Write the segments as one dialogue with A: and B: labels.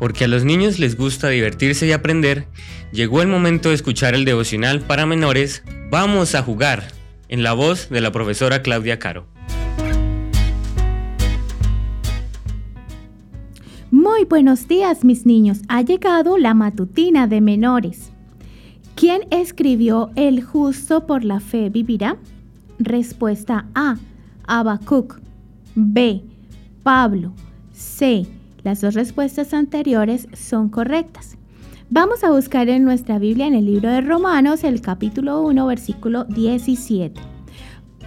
A: porque a los niños les gusta divertirse y aprender, llegó el momento de escuchar el devocional para menores Vamos a jugar, en la voz de la profesora Claudia Caro.
B: Muy buenos días mis niños, ha llegado la matutina de menores. ¿Quién escribió El justo por la fe vivirá? Respuesta A, Abacuc. B, Pablo. C, las dos respuestas anteriores son correctas. Vamos a buscar en nuestra Biblia en el libro de Romanos el capítulo 1 versículo 17.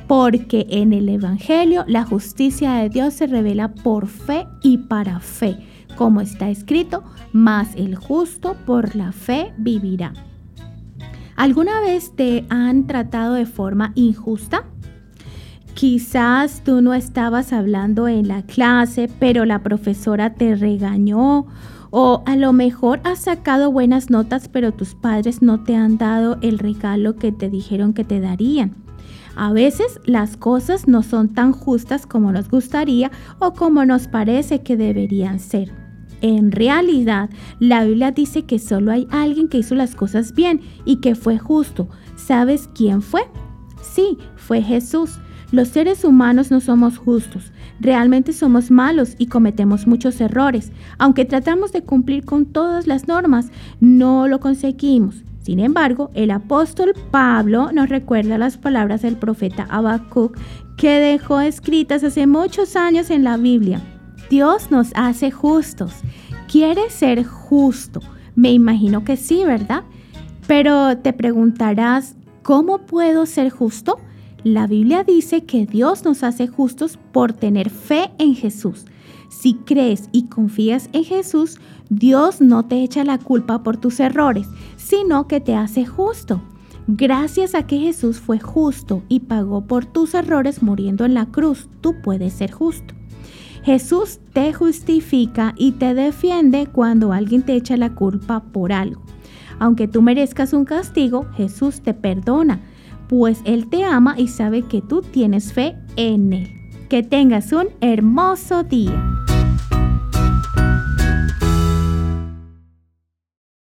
B: Porque en el Evangelio la justicia de Dios se revela por fe y para fe, como está escrito, mas el justo por la fe vivirá. ¿Alguna vez te han tratado de forma injusta? Quizás tú no estabas hablando en la clase, pero la profesora te regañó. O a lo mejor has sacado buenas notas, pero tus padres no te han dado el regalo que te dijeron que te darían. A veces las cosas no son tan justas como nos gustaría o como nos parece que deberían ser. En realidad, la Biblia dice que solo hay alguien que hizo las cosas bien y que fue justo. ¿Sabes quién fue? Sí, fue Jesús. Los seres humanos no somos justos, realmente somos malos y cometemos muchos errores. Aunque tratamos de cumplir con todas las normas, no lo conseguimos. Sin embargo, el apóstol Pablo nos recuerda las palabras del profeta Habacuc que dejó escritas hace muchos años en la Biblia. Dios nos hace justos. ¿Quiere ser justo? Me imagino que sí, ¿verdad? Pero te preguntarás, ¿cómo puedo ser justo? La Biblia dice que Dios nos hace justos por tener fe en Jesús. Si crees y confías en Jesús, Dios no te echa la culpa por tus errores, sino que te hace justo. Gracias a que Jesús fue justo y pagó por tus errores muriendo en la cruz, tú puedes ser justo. Jesús te justifica y te defiende cuando alguien te echa la culpa por algo. Aunque tú merezcas un castigo, Jesús te perdona pues Él te ama y sabe que tú tienes fe en Él. Que tengas un hermoso día.